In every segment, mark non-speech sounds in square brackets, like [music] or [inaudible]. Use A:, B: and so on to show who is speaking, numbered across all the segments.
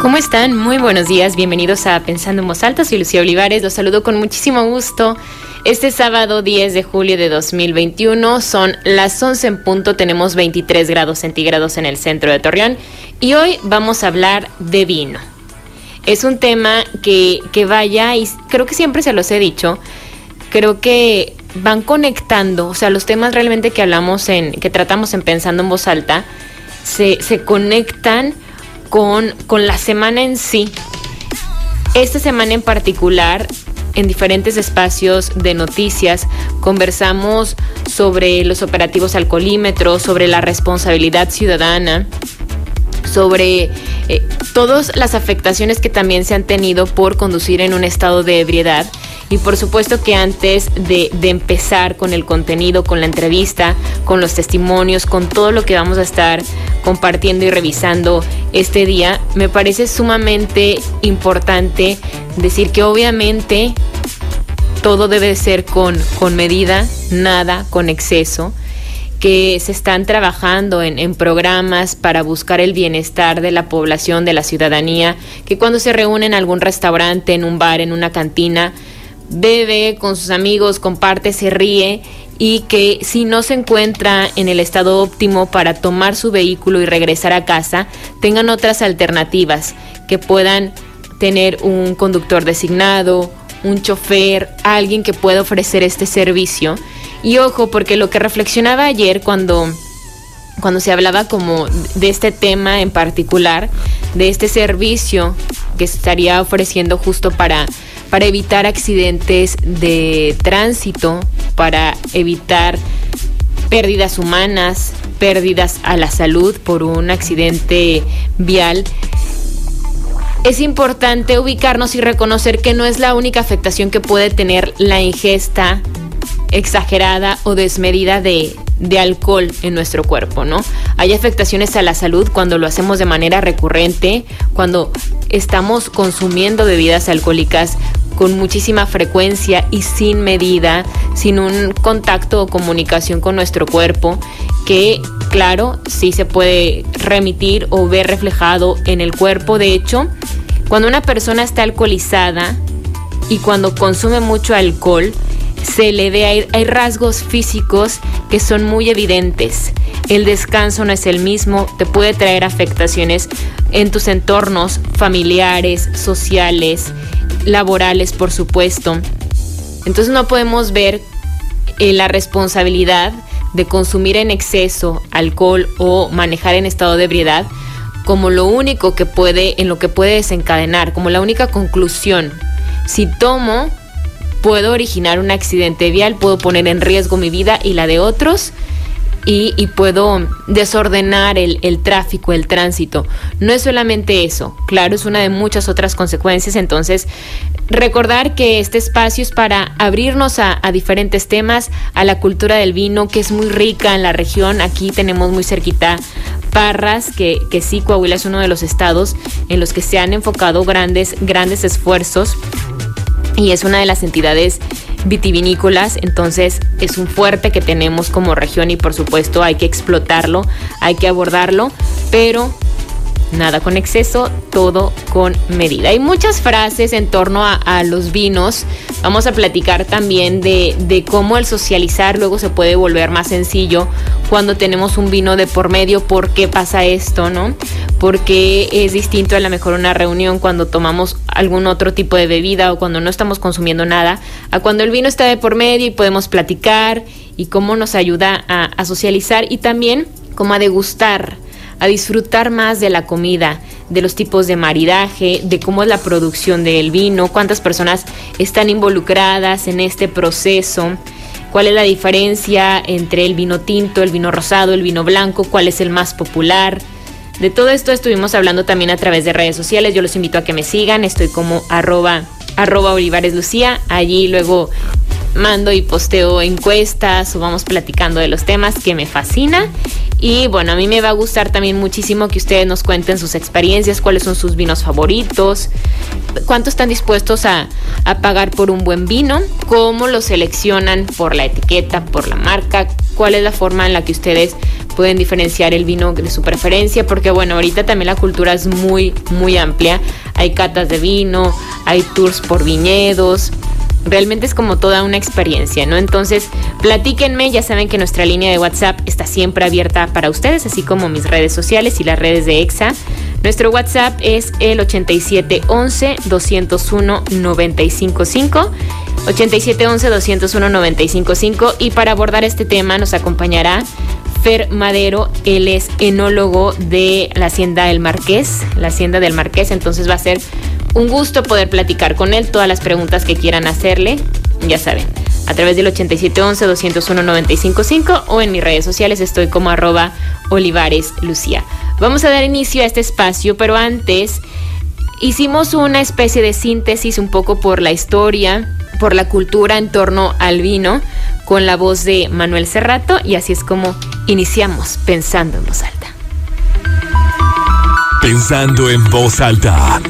A: ¿Cómo están? Muy buenos días, bienvenidos a Pensando en Voz Alta, soy Lucía Olivares, los saludo con muchísimo gusto. Este sábado 10 de julio de 2021 son las 11 en punto, tenemos 23 grados centígrados en el centro de Torreón y hoy vamos a hablar de vino. Es un tema que, que vaya, y creo que siempre se los he dicho, creo que van conectando, o sea, los temas realmente que hablamos en, que tratamos en Pensando en Voz Alta, se, se conectan con, con la semana en sí. Esta semana en particular, en diferentes espacios de noticias, conversamos sobre los operativos alcoholímetros, sobre la responsabilidad ciudadana, sobre eh, todas las afectaciones que también se han tenido por conducir en un estado de ebriedad y por supuesto que antes de, empezar con el contenido, con la entrevista, con los testimonios, con todo lo que vamos a estar compartiendo y revisando este día, me parece sumamente importante decir que obviamente todo debe ser con, con medida, nada con exceso que se están trabajando en, en, programas para buscar el bienestar de la población, de la ciudadanía, que cuando se reúnen en algún restaurante, en un bar, en una cantina, bebe con sus amigos, comparte, se ríe y que si no se encuentra en el estado óptimo para tomar su vehículo y regresar a casa, tengan otras alternativas, que puedan tener un conductor designado, un chofer, alguien que pueda ofrecer este servicio. Y ojo, porque lo que reflexionaba ayer cuando, cuando se hablaba como de este tema en particular, de este servicio que estaría ofreciendo justo para para evitar accidentes de tránsito, para evitar pérdidas humanas, pérdidas a la salud por un accidente vial. Es importante ubicarnos y reconocer que no es la única afectación que puede tener la ingesta exagerada o desmedida de, de alcohol en nuestro cuerpo, ¿no? Hay afectaciones a la salud cuando lo hacemos de manera recurrente, cuando estamos consumiendo bebidas alcohólicas con muchísima frecuencia y sin medida, sin un contacto o comunicación con nuestro cuerpo, que claro, sí se puede remitir o ver reflejado en el cuerpo. De hecho, cuando una persona está alcoholizada y cuando consume mucho alcohol, se le ve, hay, hay, rasgos físicos que son muy evidentes. El descanso no es el mismo, te puede traer afectaciones en tus entornos familiares, sociales, laborales, por supuesto. Entonces no podemos ver eh, la responsabilidad de consumir en exceso alcohol o manejar en estado de ebriedad como lo único que puede, en lo que puede desencadenar, como la única conclusión. Si tomo, puedo originar un accidente vial, puedo poner en riesgo mi vida y la de otros y, puedo desordenar el, el, tráfico, el tránsito. No es solamente eso, claro, es una de muchas otras consecuencias, entonces recordar que este espacio es para abrirnos a, a, diferentes temas, a la cultura del vino, que es muy rica en la región, aquí tenemos muy cerquita Parras, que, que sí, Coahuila es uno de los estados en los que se han enfocado grandes, grandes esfuerzos y es una de las entidades vitivinícolas, entonces es un fuerte que tenemos como región y por supuesto hay que explotarlo, hay que abordarlo, pero nada con exceso, todo con medida. Hay muchas frases en torno a, los vinos. Vamos a platicar también de, cómo el socializar luego se puede volver más sencillo cuando tenemos un vino de por medio. ¿Por qué pasa esto, no? Porque es distinto a lo mejor una reunión cuando tomamos algún otro tipo de bebida o cuando no estamos consumiendo nada, a cuando el vino está de por medio y podemos platicar y cómo nos ayuda a, a socializar y también como a degustar a disfrutar más de la comida, de los tipos de maridaje, de cómo es la producción del vino, cuántas personas están involucradas en este proceso, cuál es la diferencia entre el vino tinto, el vino rosado, el vino blanco, cuál es el más popular. De todo esto estuvimos hablando también a través de redes sociales. Yo los invito a que me sigan. Estoy como arroba, arroba Olivares Lucía. Allí luego mando y posteo encuestas o vamos platicando de los temas que me fascina. Y bueno, a mí me va a gustar también muchísimo que ustedes nos cuenten sus experiencias, cuáles son sus vinos favoritos, cuánto están dispuestos a, a pagar por un buen vino, cómo lo seleccionan por la etiqueta, por la marca, cuál es la forma en la que ustedes pueden diferenciar el vino de su preferencia, porque bueno, ahorita también la cultura es muy, muy amplia. Hay catas de vino, hay tours por viñedos, realmente es como toda una experiencia, ¿no? Entonces, platíquenme, ya saben que nuestra línea de WhatsApp está siempre abierta para ustedes, así como mis redes sociales y las redes de EXA. Nuestro WhatsApp es el 8711 201 955. 8711 201 955 y para abordar este tema nos acompañará Fer Madero, él es enólogo de la Hacienda del Marqués, la Hacienda del Marqués, entonces va a ser un gusto poder platicar con él, todas las preguntas que quieran hacerle, ya saben, a través del 8711-201-955 o en mis redes sociales estoy como arroba Olivares Lucía. Vamos a dar inicio a este espacio, pero antes hicimos una especie de síntesis un poco por la historia, por la cultura en torno al vino, con la voz de Manuel Cerrato y así es como iniciamos pensando en voz alta.
B: Pensando en voz alta.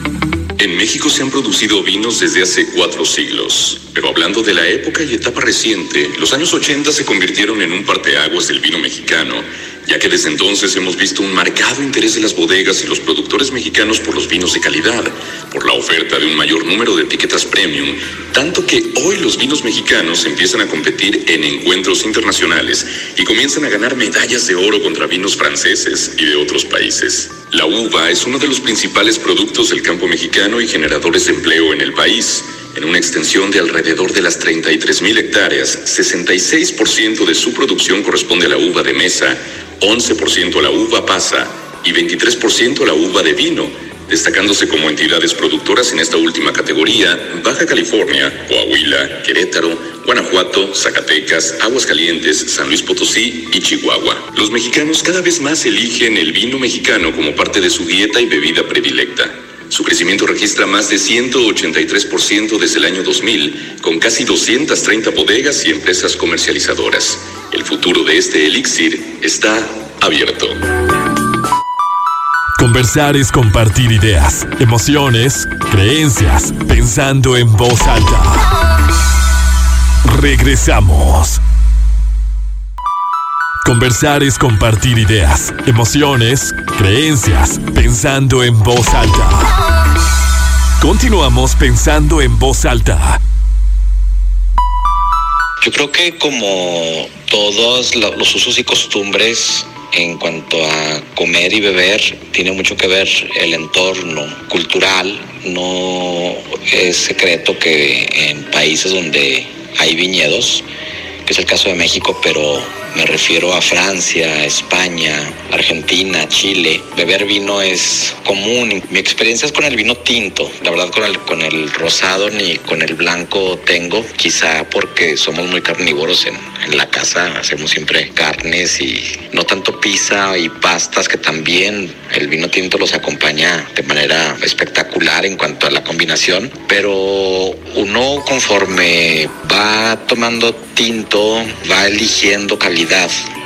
B: En México se han producido vinos desde hace cuatro siglos, pero hablando de la época y etapa reciente, los años 80 se convirtieron en un parteaguas del vino mexicano ya que desde entonces hemos visto un marcado interés de las bodegas y los productores mexicanos por los vinos de calidad, por la oferta de un mayor número de etiquetas premium, tanto que hoy los vinos mexicanos empiezan a competir en encuentros internacionales y comienzan a ganar medallas de oro contra vinos franceses y de otros países. La uva es uno de los principales productos del campo mexicano y generadores de empleo en el país. En una extensión de alrededor de las 33 mil hectáreas, 66% de su producción corresponde a la uva de mesa, 11% a la uva pasa y 23% a la uva de vino, destacándose como entidades productoras en esta última categoría Baja California, Coahuila, Querétaro, Guanajuato, Zacatecas, Aguascalientes, San Luis Potosí y Chihuahua. Los mexicanos cada vez más eligen el vino mexicano como parte de su dieta y bebida predilecta. Su crecimiento registra más de 183% desde el año 2000, con casi 230 bodegas y empresas comercializadoras. El futuro de este elixir está abierto. Conversar es compartir ideas, emociones, creencias, pensando en voz alta. Regresamos. Conversar es compartir ideas, emociones, creencias, pensando en voz alta. Continuamos pensando en voz alta.
C: Yo creo que como todos los usos y costumbres en cuanto a comer y beber, tiene mucho que ver el entorno cultural. No es secreto que en países donde hay viñedos, que es el caso de México, pero me refiero a Francia, España, Argentina, Chile. Beber vino es común. Mi experiencia es con el vino tinto. La verdad con el, con el rosado ni con el blanco tengo. Quizá porque somos muy carnívoros en, en la casa. Hacemos siempre carnes y no tanto pizza y pastas que también el vino tinto los acompaña de manera espectacular en cuanto a la combinación. Pero uno conforme va tomando tinto, va eligiendo calidad,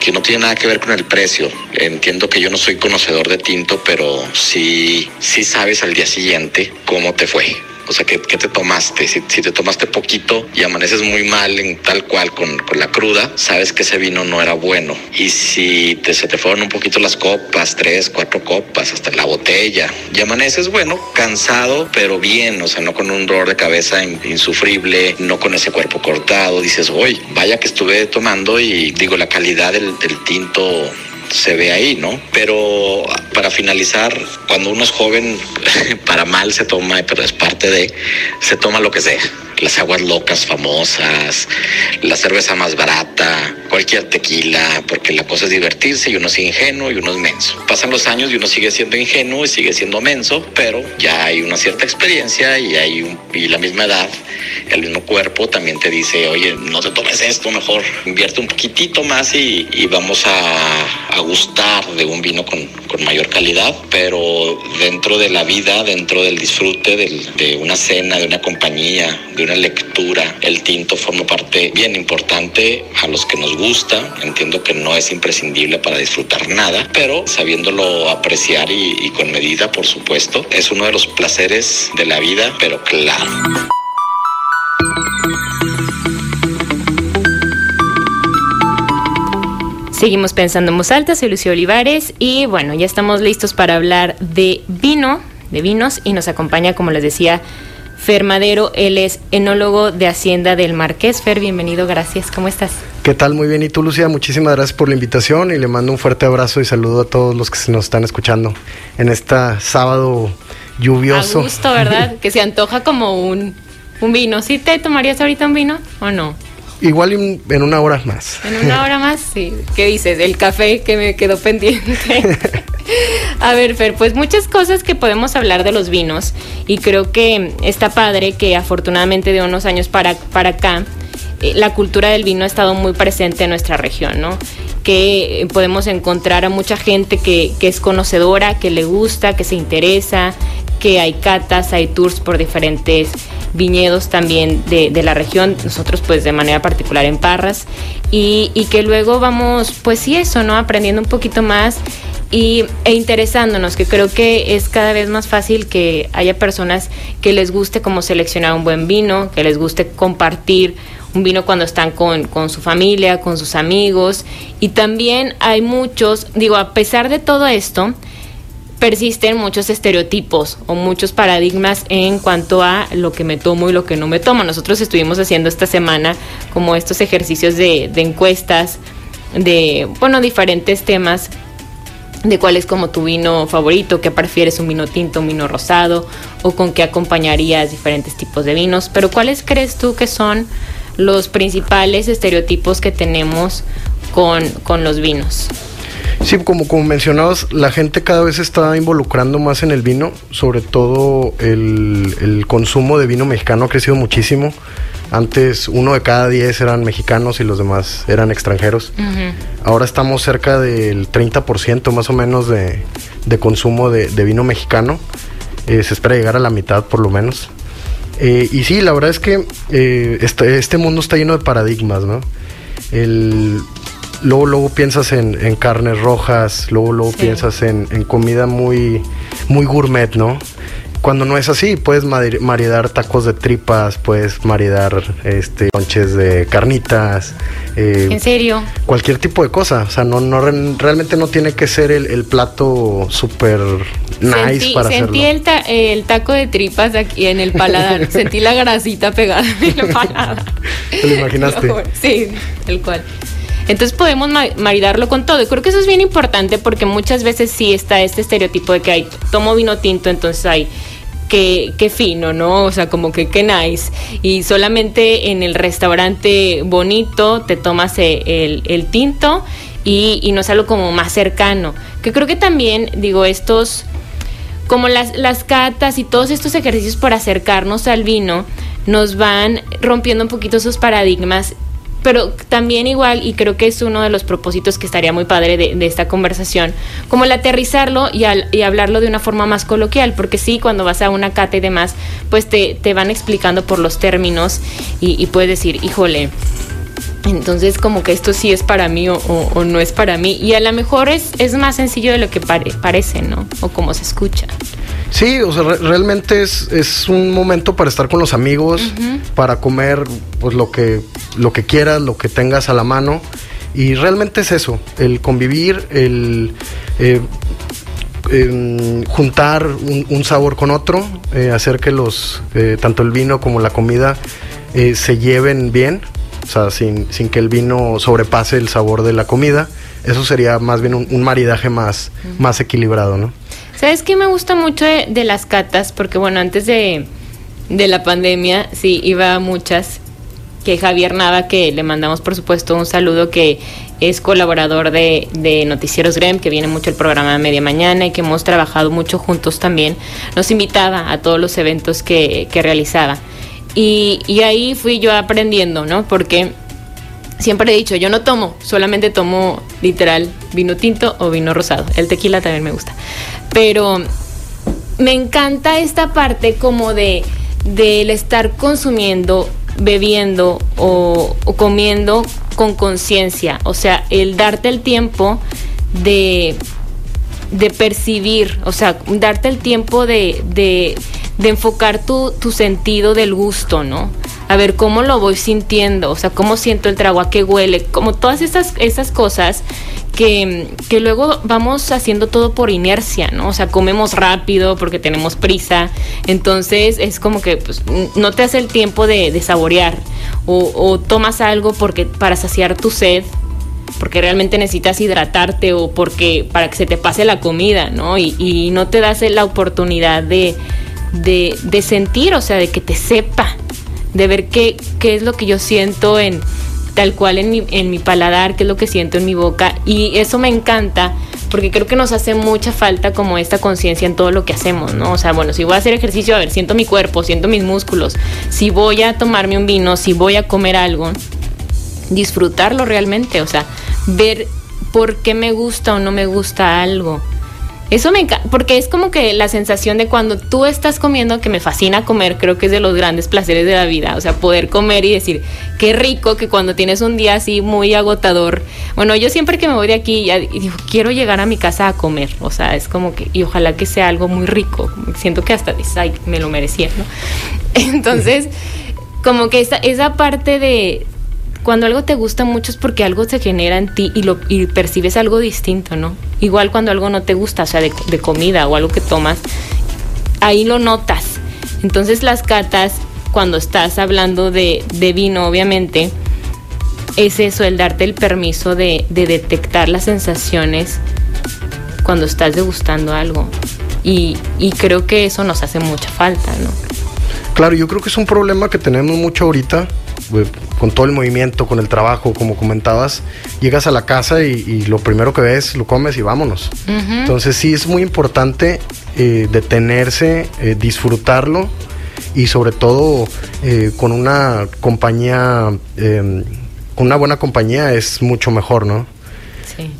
C: que no tiene nada que ver con el precio. Entiendo que yo no soy conocedor de tinto, pero sí, sí sabes al día siguiente cómo te fue. O sea, ¿qué, qué te tomaste? Si, si, te tomaste poquito y amaneces muy mal en tal cual con, con, la cruda, sabes que ese vino no era bueno. Y si te, se te fueron un poquito las copas, tres, cuatro copas, hasta la botella, y amaneces, bueno, cansado, pero bien, o sea, no con un dolor de cabeza insufrible, no con ese cuerpo cortado, dices, hoy, vaya que estuve tomando y digo, la calidad del, del tinto se ve ahí, ¿no? Pero para finalizar, cuando uno es joven, [laughs] para mal se toma, pero es parte de, se toma lo que sea. Las aguas locas famosas, la cerveza más barata, cualquier tequila, porque la cosa es divertirse y uno es ingenuo y uno es menso. Pasan los años y uno sigue siendo ingenuo y sigue siendo menso, pero ya hay una cierta experiencia y hay y la misma edad, el mismo cuerpo también te dice, oye, no te tomes esto, mejor invierte un poquitito más y, vamos a gustar de un vino con, con, mayor calidad, pero dentro de la vida, dentro del disfrute del, de una cena, de una compañía, de una lectura. El tinto forma parte bien importante a los que nos gusta. Entiendo que no es imprescindible para disfrutar nada, pero sabiéndolo apreciar y con medida, por supuesto, es uno de los placeres de la vida, pero claro.
A: Seguimos pensando en voz alta, soy Lucio Olivares y bueno, ya estamos listos para hablar de vino, de vinos y nos acompaña, como les decía, Fer Madero, él es enólogo de Hacienda del Marqués. Fer, bienvenido, gracias, ¿cómo estás?
D: ¿Qué tal? Muy bien, y tú Lucía, muchísimas gracias por la invitación y le mando un fuerte abrazo y saludo a todos los que se nos están escuchando en este sábado lluvioso.
A: A gusto, ¿verdad? [laughs] que se antoja como un, un vino. ¿Sí te tomarías ahorita un vino o no?
D: Igual en una hora más.
A: En una hora más, sí. ¿Qué dices? El café que me quedó pendiente. [laughs] A ver, Fer, pues muchas cosas que podemos hablar de los vinos y creo que está padre que afortunadamente de unos años para, para acá eh, la cultura del vino ha estado muy presente en nuestra región, ¿no? Que podemos encontrar a mucha gente que, que es conocedora, que le gusta, que se interesa, que hay catas, hay tours por diferentes viñedos también de, la región, nosotros pues de manera particular en Parras, y, que luego vamos, pues sí, eso, ¿no? Aprendiendo un poquito más y, e interesándonos, que creo que es cada vez más fácil que haya personas que les guste como seleccionar un buen vino, que les guste compartir un vino cuando están con, con, su familia, con sus amigos. Y también hay muchos, digo, a pesar de todo esto, persisten muchos estereotipos o muchos paradigmas en cuanto a lo que me tomo y lo que no me tomo. Nosotros estuvimos haciendo esta semana como estos ejercicios de, encuestas de, bueno, diferentes temas de cuál es como tu vino favorito, qué prefieres, un vino tinto, un vino rosado, o con qué acompañarías diferentes tipos de vinos. Pero ¿cuáles crees tú que son los principales estereotipos que tenemos con, con los vinos?
D: Sí, como, como mencionabas, la gente cada vez está involucrando más en el vino, sobre todo el, consumo de vino mexicano ha crecido muchísimo. Antes uno de cada diez eran mexicanos y los demás eran extranjeros. Ahora estamos cerca del 30% más o menos de, consumo de, vino mexicano. Eh, se espera llegar a la mitad por lo menos. Eh, y sí, la verdad es que eh, este, este, mundo está lleno de paradigmas, ¿no? El, luego, luego piensas en, carnes rojas, luego, luego piensas en, comida muy, muy gourmet, ¿no? Cuando no es así, puedes maridar tacos de tripas, puedes maridar este, lonches de carnitas.
A: Eh, ¿En serio?
D: Cualquier tipo de cosa. O sea, no, no realmente no tiene que ser el, plato súper nice para
A: sentí
D: hacerlo.
A: Sentí el, taco de tripas aquí en el paladar. [laughs] sentí la grasita pegada en el paladar.
D: ¿Te lo imaginaste? [laughs]
A: Sí, el cual. Entonces podemos maridarlo con todo. Y creo que eso es bien importante porque muchas veces sí está este estereotipo de que hay, tomo vino tinto, entonces hay Qué, qué, fino, ¿no? O sea, como que qué nice. Y solamente en el restaurante bonito te tomas el, el tinto y, y, no es algo como más cercano. Que creo que también, digo, estos, como las, las catas y todos estos ejercicios por acercarnos al vino, nos van rompiendo un poquito esos paradigmas pero también igual, y creo que es uno de los propósitos que estaría muy padre de, esta conversación, como el aterrizarlo y, y, hablarlo de una forma más coloquial, porque sí, cuando vas a una cata y demás, pues te, te van explicando por los términos y, puedes decir, híjole, entonces como que esto sí es para mí o, no es para mí. Y a lo mejor es, es más sencillo de lo que parece, ¿no? O como se escucha.
D: Sí, o sea, realmente es, es, un momento para estar con los amigos, para comer pues lo que, lo que quieras, lo que tengas a la mano. Y realmente es eso, el convivir, el eh, juntar un, sabor con otro, eh, hacer que los, eh, tanto el vino como la comida se lleven bien, o sea, sin, sin, que el vino sobrepase el sabor de la comida. Eso sería más bien un, maridaje más, más equilibrado, ¿no?
A: ¿Sabes qué me gusta mucho de, las catas? Porque bueno, antes de, la pandemia, sí, iba a muchas. Que Javier Nava, que le mandamos por supuesto un saludo, que es colaborador de, Noticieros Grem, que viene mucho el programa de Media Mañana y que hemos trabajado mucho juntos también, nos invitaba a todos los eventos que, realizaba. Y, ahí fui yo aprendiendo, ¿no? Porque siempre he dicho, yo no tomo, solamente tomo literal vino tinto o vino rosado. El tequila también me gusta. Pero me encanta esta parte como de, del estar consumiendo, bebiendo o, comiendo con conciencia, o sea, el darte el tiempo de, de percibir, o sea, darte el tiempo de, de enfocar tu, tu, sentido del gusto, ¿no? A ver cómo lo voy sintiendo, o sea, cómo siento el trago, a qué huele, como todas esas, esas cosas que, que, luego vamos haciendo todo por inercia, ¿no? O sea, comemos rápido porque tenemos prisa, entonces es como que pues, no te hace el tiempo de, saborear o, o, tomas algo porque para saciar tu sed, porque realmente necesitas hidratarte o porque para que se te pase la comida, ¿no? Y, y no te das la oportunidad de, de, de, sentir, o sea, de que te sepa, de ver qué, qué es lo que yo siento en tal cual en mi, en mi paladar, qué es lo que siento en mi boca. Y eso me encanta porque creo que nos hace mucha falta como esta conciencia en todo lo que hacemos, ¿no? O sea, bueno, si voy a hacer ejercicio, a ver, siento mi cuerpo, siento mis músculos. Si voy a tomarme un vino, si voy a comer algo, disfrutarlo realmente, o sea, ver por qué me gusta o no me gusta algo. Eso me encanta, porque es como que la sensación de cuando tú estás comiendo, que me fascina comer, creo que es de los grandes placeres de la vida, o sea, poder comer y decir, qué rico que cuando tienes un día así muy agotador, bueno, yo siempre que me voy de aquí, ya digo, quiero llegar a mi casa a comer, o sea, es como que, y ojalá que sea algo muy rico, siento que hasta me lo merecía, ¿no? [laughs] Entonces, como que esa, esa parte de, cuando algo te gusta mucho es porque algo se genera en ti y, lo, y percibes algo distinto, ¿no? Igual cuando algo no te gusta, o sea, de, de, comida o algo que tomas, ahí lo notas. Entonces las catas, cuando estás hablando de, de vino, obviamente, es eso, el darte el permiso de, de, detectar las sensaciones cuando estás degustando algo. Y, y creo que eso nos hace mucha falta, ¿no?
D: Claro, yo creo que es un problema que tenemos mucho ahorita con todo el movimiento, con el trabajo, como comentabas, llegas a la casa y, y lo primero que ves, lo comes y vámonos. Uh -huh. Entonces sí es muy importante eh, detenerse, eh, disfrutarlo y sobre todo eh, con una compañía, con una buena compañía es mucho mejor, ¿no?
A: Sí.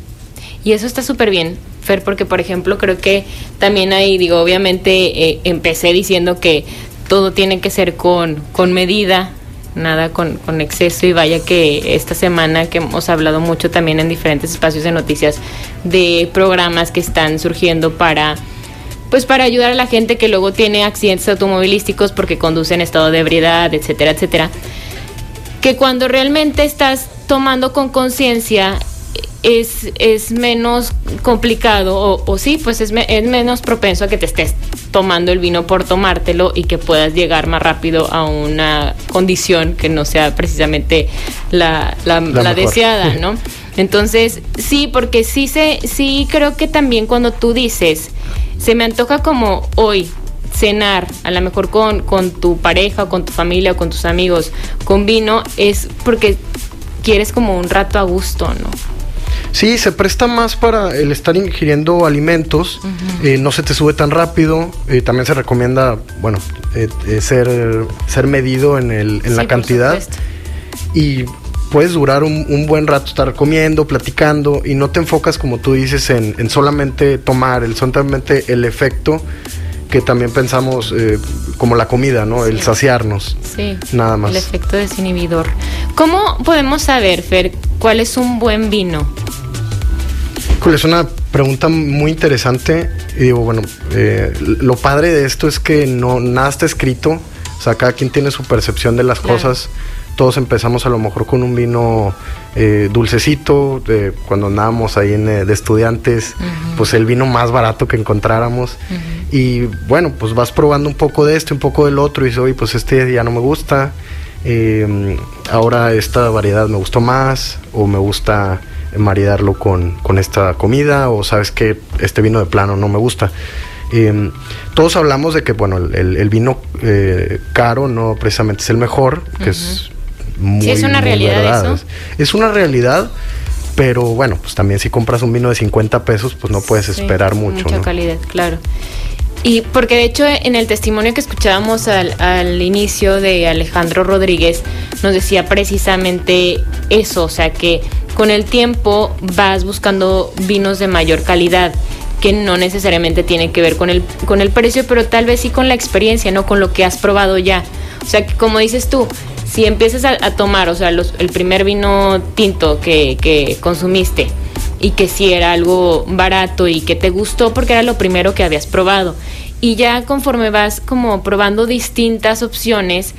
A: Y eso está súper bien, Fer, porque por ejemplo creo que también ahí, digo, obviamente empecé diciendo que todo tiene que ser con, con medida, nada con, con, exceso y vaya que esta semana que hemos hablado mucho también en diferentes espacios de noticias de programas que están surgiendo para pues para ayudar a la gente que luego tiene accidentes automovilísticos porque conduce en estado de ebriedad, etcétera, etcétera. Que cuando realmente estás tomando con conciencia es, es, menos complicado o, o sí, pues es, me, es, menos propenso a que te estés tomando el vino por tomártelo y que puedas llegar más rápido a una condición que no sea precisamente la, la, la, la deseada, [laughs] ¿no? Entonces, sí, porque sí, se, sí creo que también cuando tú dices, se me antoja como hoy, cenar, a lo mejor con, con tu pareja, o con tu familia, o con tus amigos, con vino, es porque quieres como un rato a gusto, ¿no?
D: Sí, se presta más para el estar ingiriendo alimentos, uh -huh. eh, no se te sube tan rápido, eh, también se recomienda, bueno, eh, ser, ser medido en, el, en sí, la cantidad y puedes durar un, un, buen rato estar comiendo, platicando y no te enfocas como tú dices en, en solamente tomar, el, solamente el efecto que también pensamos eh, como la comida, ¿no? Sí. El saciarnos.
A: Sí.
D: Nada más.
A: El efecto desinhibidor. ¿Cómo podemos saber, Fer, cuál es un buen vino?
D: Es una pregunta muy interesante. Y digo, bueno, eh, lo padre de esto es que no nada está escrito. O sea, cada quien tiene su percepción de las claro. cosas. Todos empezamos a lo mejor con un vino eh, dulcecito, cuando andábamos ahí en, eh, de estudiantes, uh -huh. pues el vino más barato que encontráramos. Uh -huh. Y bueno, pues vas probando un poco de este, un poco del otro, y dices, oye, pues este ya no me gusta. Ahora esta variedad me gustó más, o me gusta maridarlo con, con esta comida o sabes que este vino de plano no me gusta. Eh, todos hablamos de que bueno el, el vino eh, caro no precisamente es el mejor, que uh -huh. es muy,
A: sí, es una realidad verdad.
D: eso. Es, una realidad, pero bueno, pues también si compras un vino de 50 pesos, pues no puedes sí, esperar mucho.
A: Mucha
D: ¿no?
A: calidad, claro. Y porque de hecho en el testimonio que escuchábamos al, al, inicio de Alejandro Rodríguez nos decía precisamente eso, o sea que con el tiempo vas buscando vinos de mayor calidad que no necesariamente tiene que ver con el, con el precio, pero tal vez sí con la experiencia, ¿no? Con lo que has probado ya. O sea, que como dices tú, si empiezas a, tomar, o sea, el primer vino tinto que, consumiste y que sí era algo barato y que te gustó porque era lo primero que habías probado. Y ya conforme vas como probando distintas opciones,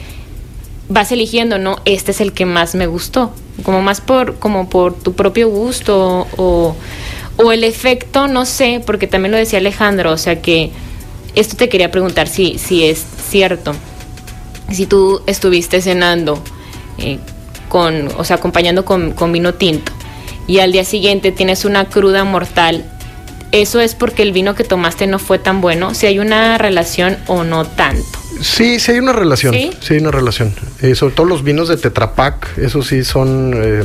A: vas eligiendo, ¿no? Este es el que más me gustó, como más por, como por tu propio gusto o, o el efecto, no sé, porque también lo decía Alejandro, o sea que esto te quería preguntar si, si es cierto. Si tú estuviste cenando eh, con, o sea, acompañando con, con vino tinto y al día siguiente tienes una cruda mortal, ¿eso es porque el vino que tomaste no fue tan bueno? Si hay una relación o no tanto.
D: Sí, sí hay una relación. Sí, hay una relación. Eh, sobre todo los vinos de Tetra Pak, eso sí son. Eh,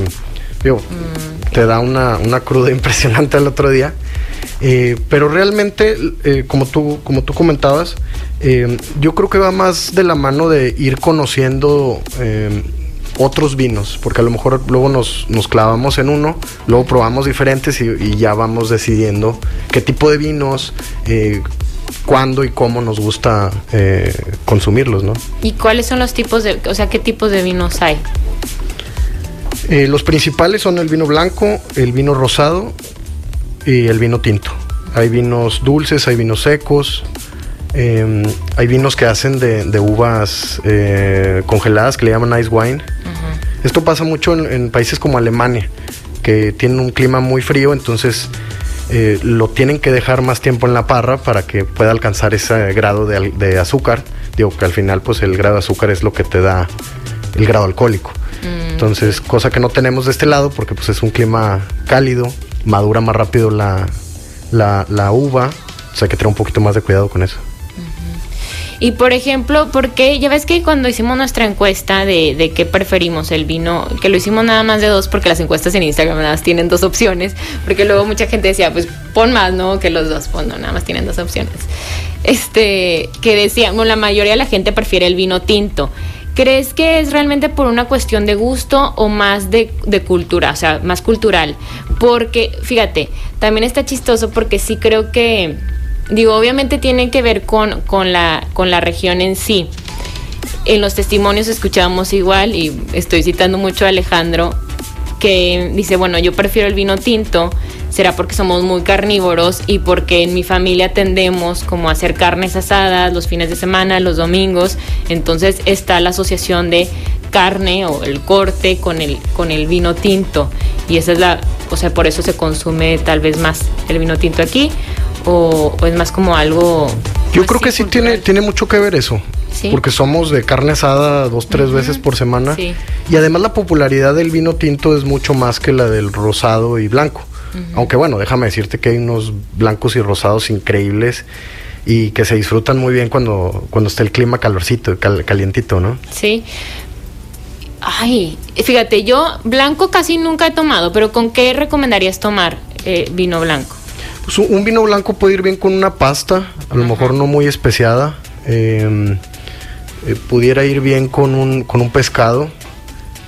D: mm, te da una, una, cruda [laughs] impresionante al otro día. Eh, pero realmente, como, tú, como tú comentabas, yo creo que va más de la mano de ir conociendo otros vinos, porque a lo mejor luego nos, nos clavamos en uno, luego probamos diferentes y, ya vamos decidiendo qué tipo de vinos, eh, cuándo y cómo nos gusta eh, consumirlos, ¿no?
A: ¿Y cuáles son los tipos de, o sea, qué tipos de vinos hay?
D: Eh, los principales son el vino blanco, el vino rosado y el vino tinto. Hay vinos dulces, hay vinos secos, em, hay vinos que hacen de, uvas eh, congeladas que le llaman ice wine. Esto pasa mucho en, países como Alemania, que tienen un clima muy frío, entonces eh, lo tienen que dejar más tiempo en la parra para que pueda alcanzar ese grado de, azúcar. Digo que al final pues el grado de azúcar es lo que te da el grado alcohólico. Mm. Entonces, cosa que no tenemos de este lado porque pues es un clima cálido, madura más rápido la, la, la uva, o sea hay que tener un poquito más de cuidado con eso.
A: Y por ejemplo, porque ya ves que cuando hicimos nuestra encuesta de, qué preferimos el vino, que lo hicimos nada más de dos porque las encuestas en Instagram nada más tienen dos opciones, porque luego mucha gente decía, pues pon más, ¿no? Que los dos, pues no, nada más tienen dos opciones. Este, que decían, bueno, la mayoría de la gente prefiere el vino tinto. ¿Crees que es realmente por una cuestión de gusto o más de, cultura, o sea, más cultural? Porque, fíjate, también está chistoso porque sí creo que Digo, obviamente tiene que ver con, con, la, con la región en sí. En los testimonios escuchábamos igual, y estoy citando mucho a Alejandro, que dice, bueno, yo prefiero el vino tinto, será porque somos muy carnívoros y porque en mi familia tendemos como a hacer carnes asadas los fines de semana, los domingos, entonces está la asociación de carne o el corte con el, con el vino tinto. Y esa es la, o sea, por eso se consume tal vez más el vino tinto aquí o, es más como algo...
D: Yo creo que sí tiene, tiene mucho que ver eso. Porque somos de carne asada dos, tres veces por semana. Y además la popularidad del vino tinto es mucho más que la del rosado y blanco. Aunque bueno, déjame decirte que hay unos blancos y rosados increíbles y que se disfrutan muy bien cuando, cuando está el clima calorcito, calientito, ¿no?
A: Sí. Ay, fíjate, yo blanco casi nunca he tomado, pero ¿con qué recomendarías tomar eh, vino blanco?
D: Pues un vino blanco puede ir bien con una pasta, a lo mejor no muy especiada. Em, eh, pudiera ir bien con un, con un pescado,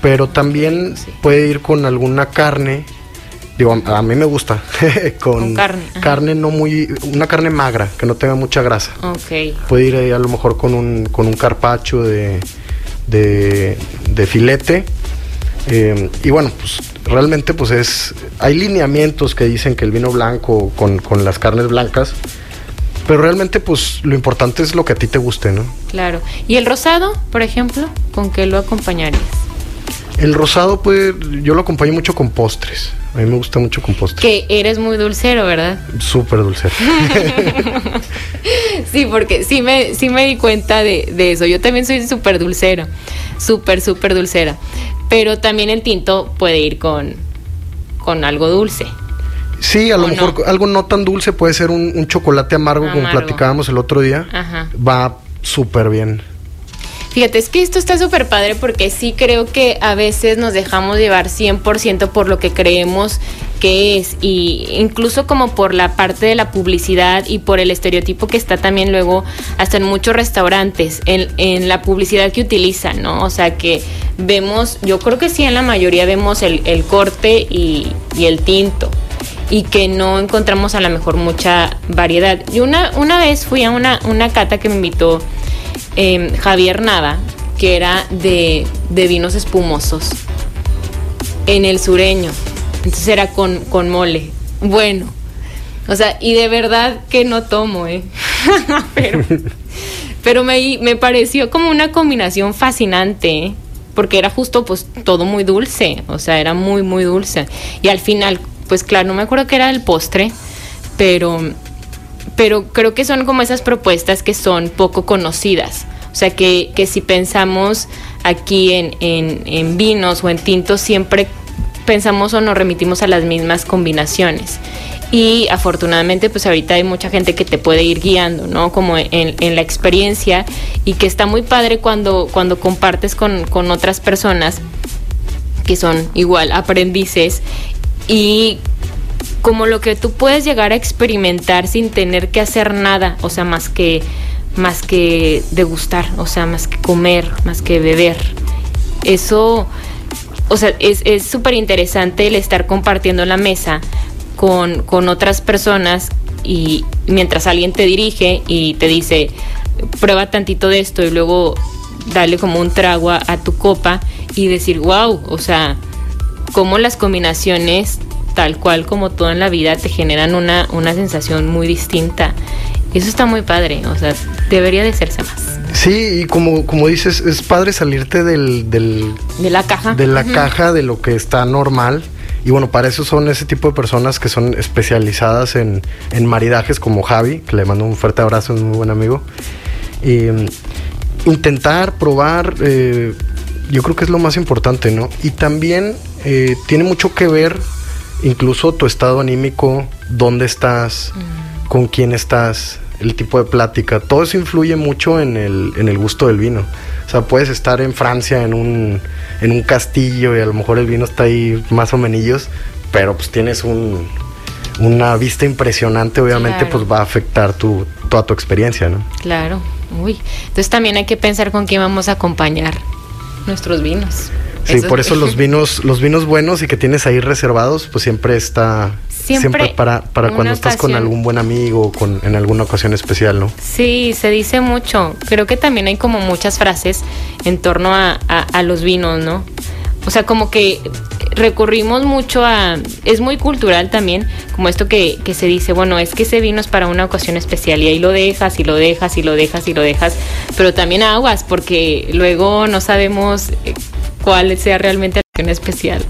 D: pero también puede ir con alguna carne. Digo, a, mí me gusta. [laughs] con, carne. Carne no muy. Una carne magra, que no tenga mucha grasa.
A: Ok.
D: Puede ir a lo mejor con un, con un carpacho de, de, de filete. Em, y bueno, pues realmente pues es, hay lineamientos que dicen que el vino blanco con, con las carnes blancas, pero realmente pues lo importante es lo que a ti te guste, ¿no?
A: Claro. ¿Y el rosado, por ejemplo, con qué lo acompañarías?
D: El rosado, pues, yo lo acompaño mucho con postres. A mí me gusta mucho con postres.
A: Que eres muy dulcero, ¿verdad?
D: Súper dulcero. [laughs]
A: sí, porque sí me, sí me di cuenta de, de eso. Yo también soy súper dulcero. Súper, súper dulcera pero también el tinto puede ir con, con algo dulce.
D: Sí, a lo mejor algo no tan dulce puede ser un, chocolate amargo, como platicábamos el otro día. Va súper bien.
A: Fíjate, es que esto está súper padre porque sí creo que a veces nos dejamos llevar 100% por lo que creemos que es y incluso como por la parte de la publicidad y por el estereotipo que está también luego hasta en muchos restaurantes, en, en la publicidad que utilizan, ¿no? O sea que vemos, yo creo que sí en la mayoría vemos el, el corte y, y el tinto y que no encontramos a lo mejor mucha variedad. Y una, una vez fui a una, una cata que me invitó em, Javier Nava, que era de, de, vinos espumosos, en el sureño. Entonces era con, con mole. Bueno, o sea, y de verdad que no tomo, ¿eh? [laughs] pero pero me, me pareció como una combinación fascinante. ¿eh? porque era justo pues todo muy dulce, o sea, era muy muy dulce. Y al final, pues claro, no me acuerdo que era el postre, pero pero creo que son como esas propuestas que son poco conocidas. O sea, que, que si pensamos aquí en, en, en vinos o en tintos, siempre pensamos o nos remitimos a las mismas combinaciones y afortunadamente pues ahorita hay mucha gente que te puede ir guiando, ¿no? Como en, la experiencia y que está muy padre cuando, cuando compartes con, con otras personas que son igual aprendices y como lo que tú puedes llegar a experimentar sin tener que hacer nada, o sea, más que más que degustar, o sea, más que comer, más que beber. Eso, o sea, es súper interesante el estar compartiendo la mesa con, con otras personas y mientras alguien te dirige y te dice, prueba tantito de esto y luego darle como un trago a, tu copa y decir, wow, o sea, como las combinaciones, tal cual como todo en la vida, te generan una, una sensación muy distinta. Eso está muy padre, o sea, debería de hacerse más.
D: Sí, y como, como dices, es padre salirte del, del
A: de la caja.
D: De la caja de lo que está normal y bueno, para eso son ese tipo de personas que son especializadas en, maridajes como Javi, que le mando un fuerte abrazo, es un muy buen amigo. Y, mm, intentar, probar, eh, yo creo que es lo más importante, ¿no? Y también eh, tiene mucho que ver incluso tu estado anímico, dónde estás, mm. con quién estás, el tipo de plática, todo eso influye mucho en el, en el gusto del vino. O sea, puedes estar en Francia en un, en un castillo y a lo mejor el vino está ahí más o menos, pero pues tienes un, una vista impresionante, obviamente pues va a afectar tu, toda tu experiencia, ¿no?
A: Claro, uy. Entonces también hay que pensar con quién vamos a acompañar nuestros vinos.
D: Sí, por eso los [laughs] vinos, los vinos buenos y que tienes ahí reservados, pues siempre está siempre, para, para cuando estás con algún buen amigo o con, en alguna ocasión especial, ¿no?
A: Sí, se dice mucho. Creo que también hay como muchas frases en torno a, a, los vinos, ¿no? O sea, como que recurrimos mucho a... Es muy cultural también, como esto que, que, se dice, bueno, es que ese vino es para una ocasión especial y ahí lo dejas y lo dejas y lo dejas y lo dejas, pero también aguas porque luego no sabemos eh, cuál sea realmente la ocasión especial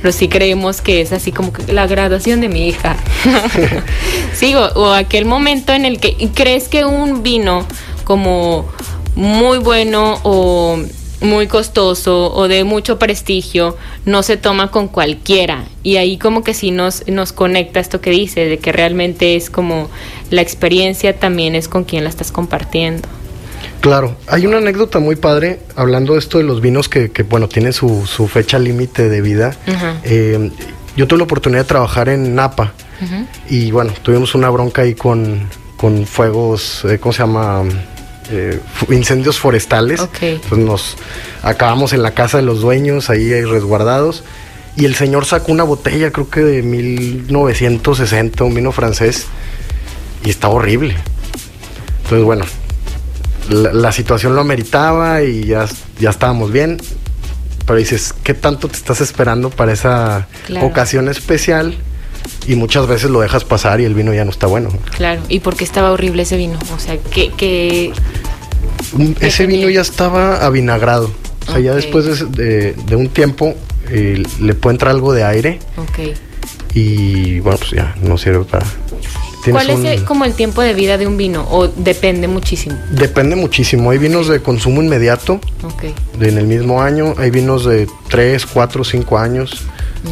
A: pero sí creemos que es así como que la graduación de mi hija. sí, [laughs] o, aquel momento en el que crees que un vino como muy bueno o muy costoso o de mucho prestigio no se toma con cualquiera y ahí como que sí nos, nos conecta esto que dice de que realmente es como la experiencia también es con quien la estás compartiendo.
D: Claro, hay una anécdota muy padre hablando de esto de los vinos que, bueno, tienen su, fecha límite de vida. Eh, yo tuve la oportunidad de trabajar en Napa y bueno, tuvimos una bronca ahí con, con fuegos, eh, ¿cómo se llama? Eh, incendios forestales. Pues nos acabamos en la casa de los dueños, ahí resguardados. Y el señor sacó una botella, creo que de 1960, un vino francés, y estaba horrible. Entonces, bueno, la, situación lo ameritaba y ya, ya estábamos bien. Pero dices, ¿qué tanto te estás esperando para esa ocasión especial? Y muchas veces lo dejas pasar y el vino ya no está bueno.
A: Claro, ¿y por qué estaba horrible ese vino? O sea, que...
D: ese vino ya estaba avinagrado. O sea, ya después de, un tiempo eh, le puede entrar algo de aire.
A: Ok.
D: Y bueno, pues ya no sirve para,
A: ¿Cuál es como el tiempo de vida de un vino o depende muchísimo?
D: Depende muchísimo. Hay vinos de consumo inmediato, okay. de en el mismo año. Hay vinos de 3, 4, 5 años.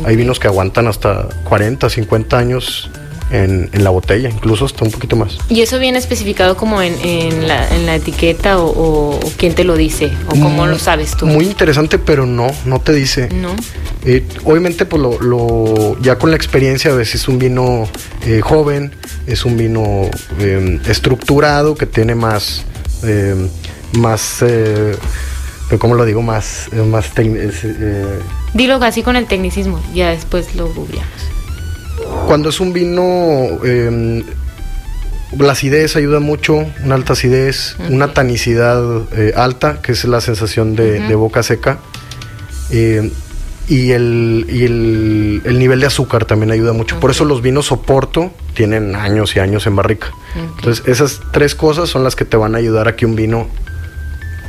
D: Hay vinos que aguantan hasta 40, 50 años en, la botella, incluso hasta un poquito más.
A: ¿Y eso viene especificado como en, en, la, etiqueta o, quién te lo dice? ¿O cómo mm, lo sabes tú?
D: Muy interesante, pero no, no te dice.
A: No.
D: Eh, obviamente, pues lo, ya con la experiencia, a veces es un vino eh, joven, es un vino em, estructurado, que tiene más, em, más, eh, ¿cómo lo digo? Más, más
A: Dilo así con el tecnicismo, ya después lo googleamos.
D: cuando es un vino, eh, la acidez ayuda mucho, una alta acidez, una tanicidad eh, alta, que es la sensación de, boca seca. Eh, y, el, y el, nivel de azúcar también ayuda mucho. Por eso los vinos Soporto tienen años y años en barrica. Entonces, esas tres cosas son las que te van a ayudar a que un vino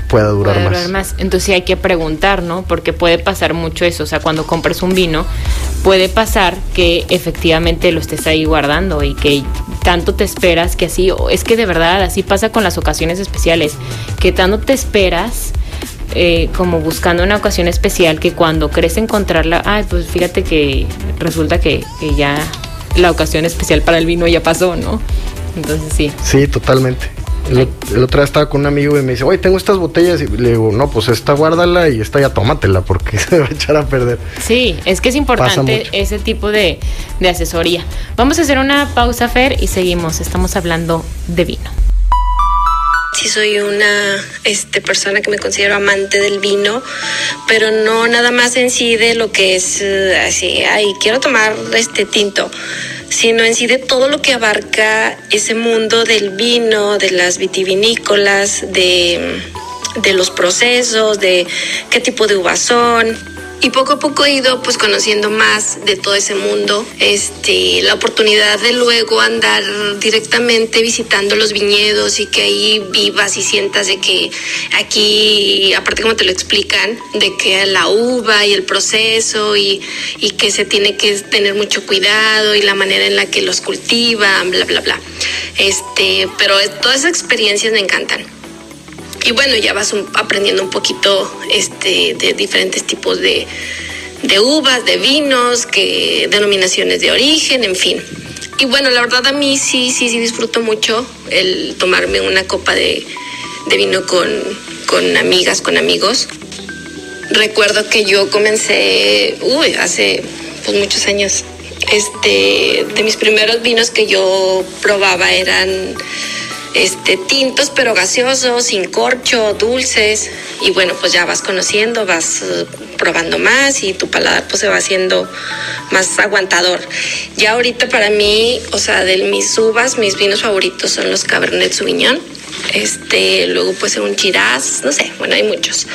D: pueda durar, más.
A: Entonces sí hay que preguntar, ¿no? Porque puede pasar mucho eso. O sea, cuando compres un vino, puede pasar que efectivamente lo estés ahí guardando y que tanto te esperas que así, es que de verdad así pasa con las ocasiones especiales, que tanto te esperas eh, como buscando una ocasión especial que cuando crees encontrarla, ay, pues fíjate que resulta que, que ya la ocasión especial para el vino ya pasó, ¿no? Entonces sí.
D: Sí, totalmente. El, otro día estaba con un amigo y me dice, oye, tengo estas botellas. Y le digo, no, pues esta guárdala y esta ya tómatela porque [laughs] se va a echar a perder.
A: Sí, es que es importante ese tipo de, de asesoría. Vamos a hacer una pausa, Fer, y seguimos. Estamos hablando de vino.
E: Sí soy una este, persona que me considero amante del vino, pero no nada más en sí de lo que es eh, así, ay, quiero tomar este tinto sino en sí de todo lo que abarca ese mundo del vino, de las vitivinícolas, de, de los procesos, de qué tipo de uvas son y poco a poco he ido pues conociendo más de todo ese mundo este la oportunidad de luego andar directamente visitando los viñedos y que ahí vivas y sientas de que aquí aparte como te lo explican de que la uva y el proceso y, y que se tiene que tener mucho cuidado y la manera en la que los cultivan bla bla bla. Este pero todas esas experiencias me encantan y bueno, ya vas aprendiendo un poquito este, de diferentes tipos de, uvas, de vinos, que, denominaciones de origen, en fin. Y bueno, la verdad a mí sí, sí, sí disfruto mucho el tomarme una copa de, vino con, con, amigas, con amigos. Recuerdo que yo comencé, uy, hace pues, muchos años. Este, de mis primeros vinos que yo probaba eran este, tintos pero gaseosos, sin corcho, dulces. Y bueno, pues ya vas conociendo, vas eh, probando más y tu paladar pues se va haciendo más aguantador. Ya ahorita para mí, o sea, de mis uvas, mis vinos favoritos son los Cabernet Sauvignon. Este, luego puede ser un Shiraz, no sé, bueno, hay muchos.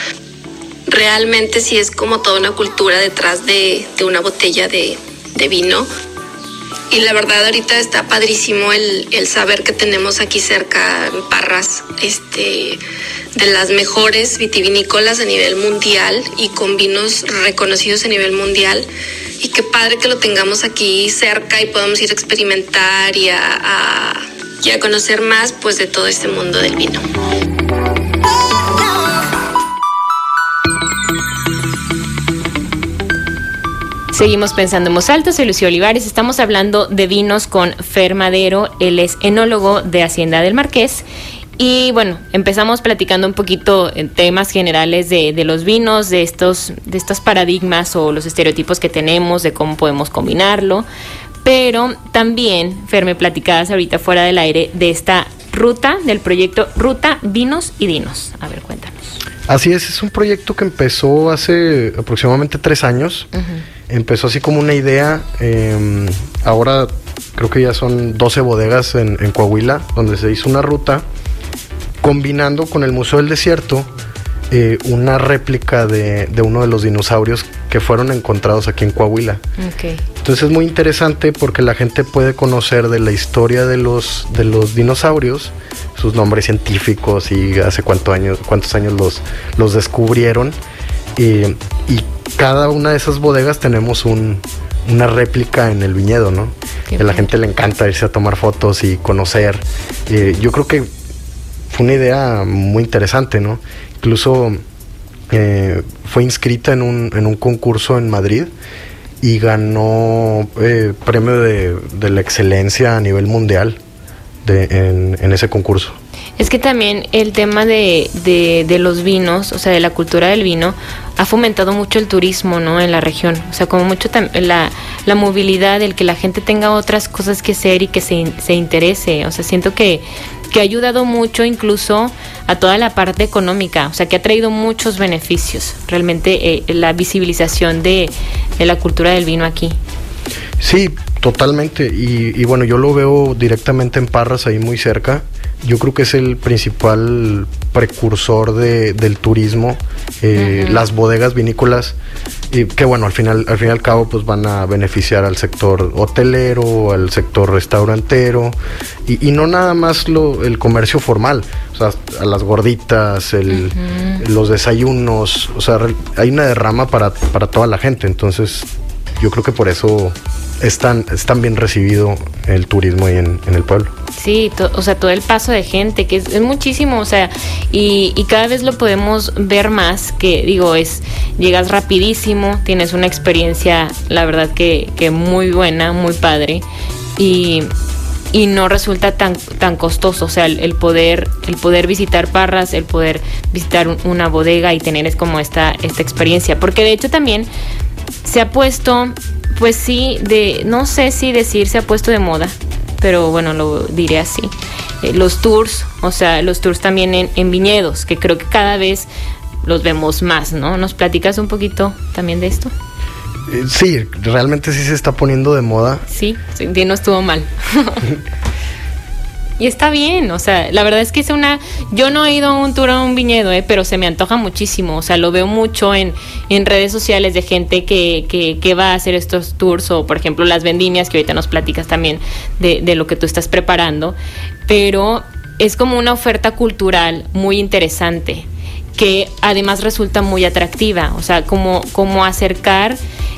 E: Realmente sí es como toda una cultura detrás de, una botella de, de vino y la verdad ahorita está padrísimo el, saber que tenemos aquí cerca en Parras, este, de las mejores vitivinícolas a nivel mundial y con vinos reconocidos a nivel mundial. Y qué padre que lo tengamos aquí cerca y podamos ir a experimentar y a, y a conocer más pues de todo este mundo del vino.
A: Seguimos pensando en voz alta, soy Lucio Olivares, estamos hablando de vinos con Fer Madero, él es enólogo de Hacienda del Marqués. Y bueno, empezamos platicando un poquito en temas generales de, los vinos, de estos, de estos paradigmas o los estereotipos que tenemos, de cómo podemos combinarlo. Pero también, Fer, me platicabas ahorita fuera del aire de esta ruta del proyecto Ruta Vinos y Dinos. A ver, cuéntanos.
D: Así es, es un proyecto que empezó hace aproximadamente tres años empezó así como una idea. Em, ahora creo que ya son 12 bodegas en, Coahuila, donde se hizo una ruta combinando con el Museo del Desierto eh, una réplica de, uno de los dinosaurios que fueron encontrados aquí en Coahuila. Entonces es muy interesante porque la gente puede conocer de la historia de los, de los dinosaurios, sus nombres científicos y hace cuántos años, cuántos años los, los descubrieron. y cada una de esas bodegas tenemos una réplica en el viñedo, ¿no? Que a la gente le encanta irse a tomar fotos y conocer. Eh, yo creo que fue una idea muy interesante, ¿no? Incluso eh, fue inscrita en un, en un concurso en Madrid y ganó eh, premio de, la excelencia a nivel mundial en, en ese concurso.
A: Es que también el tema de, de, los vinos, o sea, de la cultura del vino, ha fomentado mucho el turismo, ¿no? En la región. O sea, como mucho la, la movilidad, el que la gente tenga otras cosas que hacer y que se, se interese. O sea, siento que, que ha ayudado mucho incluso a toda la parte económica, o sea, que ha traído muchos beneficios, realmente eh, la visibilización de, de la cultura del vino aquí.
D: Sí, Totalmente, y, bueno, yo lo veo directamente en Parras, ahí muy cerca. Yo creo que es el principal precursor de, del turismo, eh, las bodegas vinícolas, y que bueno, al final, al fin y al cabo, pues van a beneficiar al sector hotelero, al sector restaurantero, y, no nada más lo, el comercio formal, o sea, a las gorditas, el, los desayunos, o sea, hay una derrama para, para toda la gente, entonces yo creo que por eso es tan, bien recibido el turismo ahí en, el pueblo.
A: Sí, o sea, todo el paso de gente, que es, muchísimo, o sea, y, cada vez lo podemos ver más, que digo, es, llegas rapidísimo, tienes una experiencia, la verdad que, que muy buena, muy padre, y, y no resulta tan, tan costoso, o sea, el, poder, el poder visitar Parras, el poder visitar una bodega y tener es como esta, esta experiencia, porque de hecho también se ha puesto pues sí, de, no sé si decir se ha puesto de moda, pero bueno, lo diré así. Eh, los tours, o sea, los tours también en, viñedos, que creo que cada vez los vemos más, ¿no? ¿Nos platicas un poquito también de esto?
D: Eh, sí, realmente sí se está poniendo de moda.
A: Sí, sí no estuvo mal. [laughs] Y está bien, o sea, la verdad es que es una... Yo no he ido a un tour a un viñedo, eh, pero se me antoja muchísimo, o sea, lo veo mucho en, en redes sociales de gente que, que, que, va a hacer estos tours o, por ejemplo, las vendimias, que ahorita nos platicas también de, de lo que tú estás preparando, pero es como una oferta cultural muy interesante que además resulta muy atractiva, o sea, como, como acercar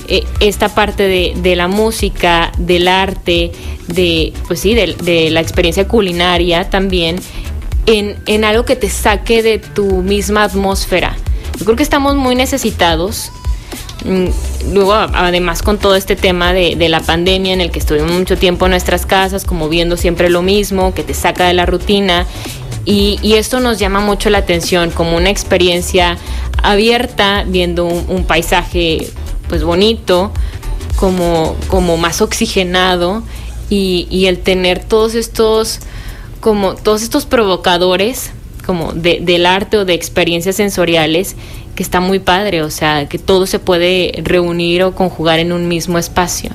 A: eh, esta parte de, de, la música, del arte, de, pues sí, de, la experiencia culinaria también, en, en, algo que te saque de tu misma atmósfera. Yo creo que estamos muy necesitados. Mm, luego, además, con todo este tema de, de la pandemia en el que estuvimos mucho tiempo en nuestras casas, como viendo siempre lo mismo, que te saca de la rutina y, esto nos llama mucho la atención como una experiencia abierta, viendo un, paisaje pues bonito, como, como más oxigenado y, y, el tener todos estos como todos estos provocadores como de, del arte o de experiencias sensoriales que está muy padre, o sea, que todo se puede reunir o conjugar en un mismo espacio.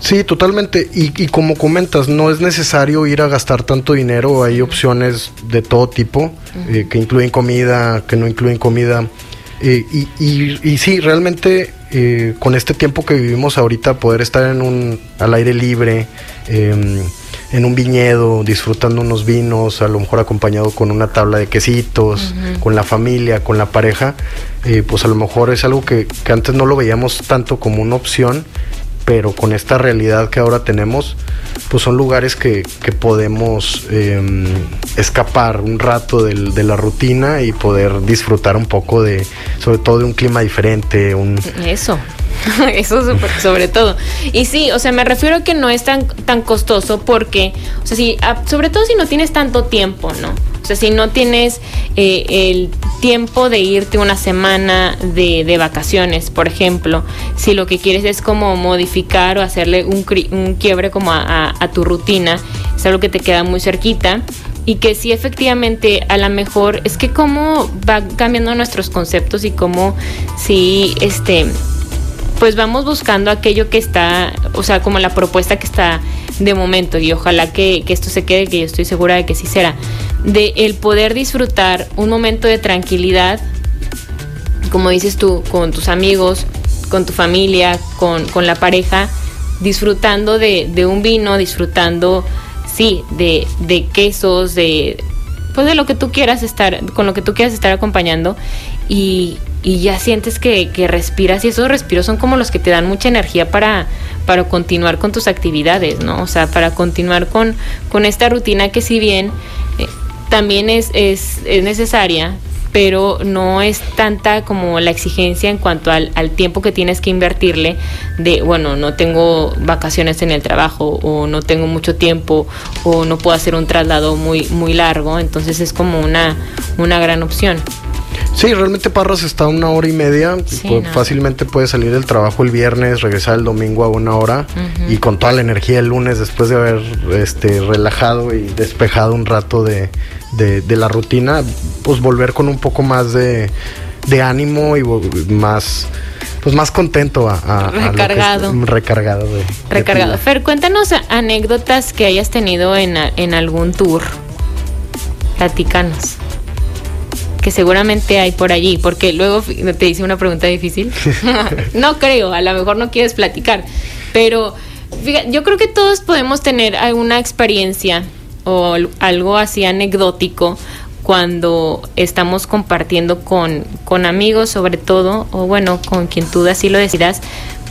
D: Sí, totalmente. Y, como comentas, no es necesario ir a gastar tanto dinero. Hay opciones de todo tipo eh, que incluyen comida, que no incluyen comida. Eh, y, y, sí, realmente eh, con este tiempo que vivimos ahorita, poder estar en un al aire libre, em, en un viñedo, disfrutando unos vinos, a lo mejor acompañado con una tabla de quesitos, con la familia, con la pareja, pues a lo mejor es algo que, que antes no lo veíamos tanto como una opción pero con esta realidad que ahora tenemos, pues son lugares que, que podemos em, escapar un rato del, de la rutina y poder disfrutar un poco de, sobre todo de un clima diferente. Un...
A: Eso. [laughs] Eso sobre todo. Y sí, o sea, me refiero a que no es tan, tan costoso porque, o sea, si, sobre todo si no tienes tanto tiempo, ¿no? O sea, si no tienes eh, el tiempo de irte una semana de, de, vacaciones, por ejemplo, si lo que quieres es como modificar o hacerle un, un quiebre como a, tu rutina, es algo que te queda muy cerquita y que sí efectivamente a lo mejor es que cómo va cambiando nuestros conceptos y cómo sí este pues vamos buscando aquello que está, o sea, como la propuesta que está de momento y ojalá que, esto se quede, que yo estoy segura de que sí será, de el poder disfrutar un momento de tranquilidad, como dices tú, con tus amigos, con tu familia, con, la pareja, disfrutando de, de, un vino, disfrutando, sí, de, de quesos, de pues de lo que tú quieras estar, con lo que tú quieras estar acompañando y, y ya sientes que, que, respiras y esos respiros son como los que te dan mucha energía para, para continuar con tus actividades, ¿no? O sea, para continuar con, con esta rutina que si bien eh, también es, es, es, necesaria, pero no es tanta como la exigencia en cuanto al, al, tiempo que tienes que invertirle de, bueno, no tengo vacaciones en el trabajo o no tengo mucho tiempo o no puedo hacer un traslado muy, muy largo, entonces es como una, una gran opción.
D: Sí, realmente Parras está a una hora y media. Fácilmente puede salir del trabajo el viernes, regresar el domingo a una hora y con toda la energía el lunes después de haber este, relajado y despejado un rato de, la rutina, pues volver con un poco más de, ánimo y más pues más contento a,
A: recargado.
D: recargado de,
A: recargado. Fer, cuéntanos anécdotas que hayas tenido en, en algún tour. Platícanos que seguramente hay por allí, porque luego te hice una pregunta difícil. [laughs] [laughs] no creo, a lo mejor no quieres platicar, pero yo creo que todos podemos tener alguna experiencia o algo así anecdótico cuando estamos compartiendo con, con amigos sobre todo, o bueno, con quien tú así lo decidas,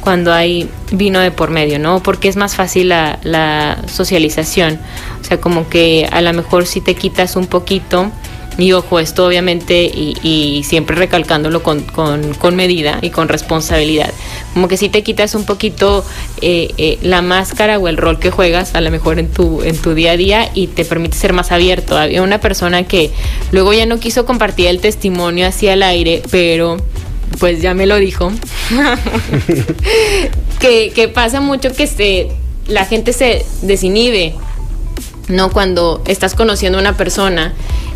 A: cuando hay vino de por medio, ¿no? Porque es más fácil la, la socialización. O sea, como que a lo mejor si te quitas un poquito y ojo, esto obviamente y, siempre recalcándolo con, con, medida y con responsabilidad. Como que si te quitas un poquito eh, eh, la máscara o el rol que juegas a lo mejor en tu, en tu día a día y te permite ser más abierto. Había una persona que luego ya no quiso compartir el testimonio hacia el aire, pero pues ya me lo dijo. [laughs] [laughs] que, que pasa mucho que se, la gente se desinhibe, ¿no? Cuando estás conociendo a una persona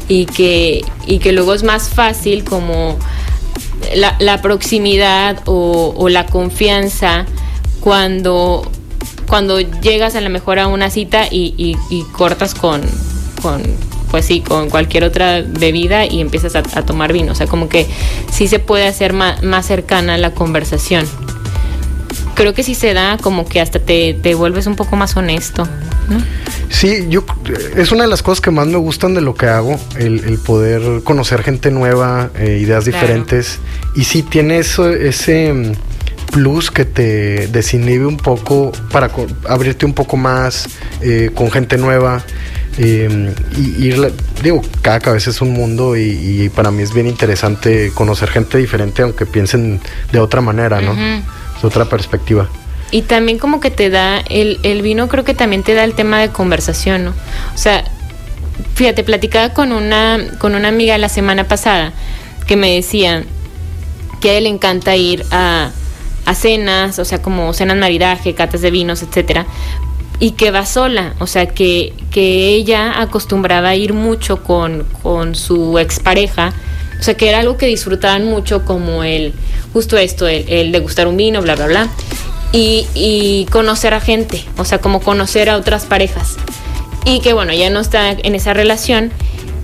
A: y que, y que luego es más fácil como la, proximidad o, la confianza cuando, cuando llegas a lo mejor a una cita y, cortas con, con, pues sí, con cualquier otra bebida y empiezas a, tomar vino. O sea, como que sí se puede hacer más, más cercana la conversación. Creo que si se da, como que hasta te, te vuelves un poco más honesto. ¿no?
D: Sí, yo es una de las cosas que más me gustan de lo que hago, el, poder conocer gente nueva, eh, ideas diferentes. Y sí tiene eso, ese mm, plus que te desinhibe un poco para abrirte un poco más eh, con gente nueva. Eh, y ir, digo, cada cabeza es un mundo y, para mí es bien interesante conocer gente diferente, aunque piensen de otra manera, ¿no? De otra perspectiva.
A: Y también como que te da, el, el vino creo que también te da el tema de conversación, ¿no? O sea, fíjate, platicaba con una, con una amiga la semana pasada que me decía que a él le encanta ir a, a cenas, o sea, como cenas maridaje, catas de vinos, etcétera, y que va sola, o sea, que, que ella acostumbraba a ir mucho con, con su expareja, o sea, que era algo que disfrutaban mucho como el, justo esto, el, degustar un vino, bla, bla, bla y, conocer a gente, o sea, como conocer a otras parejas. Y que bueno, ya no está en esa relación,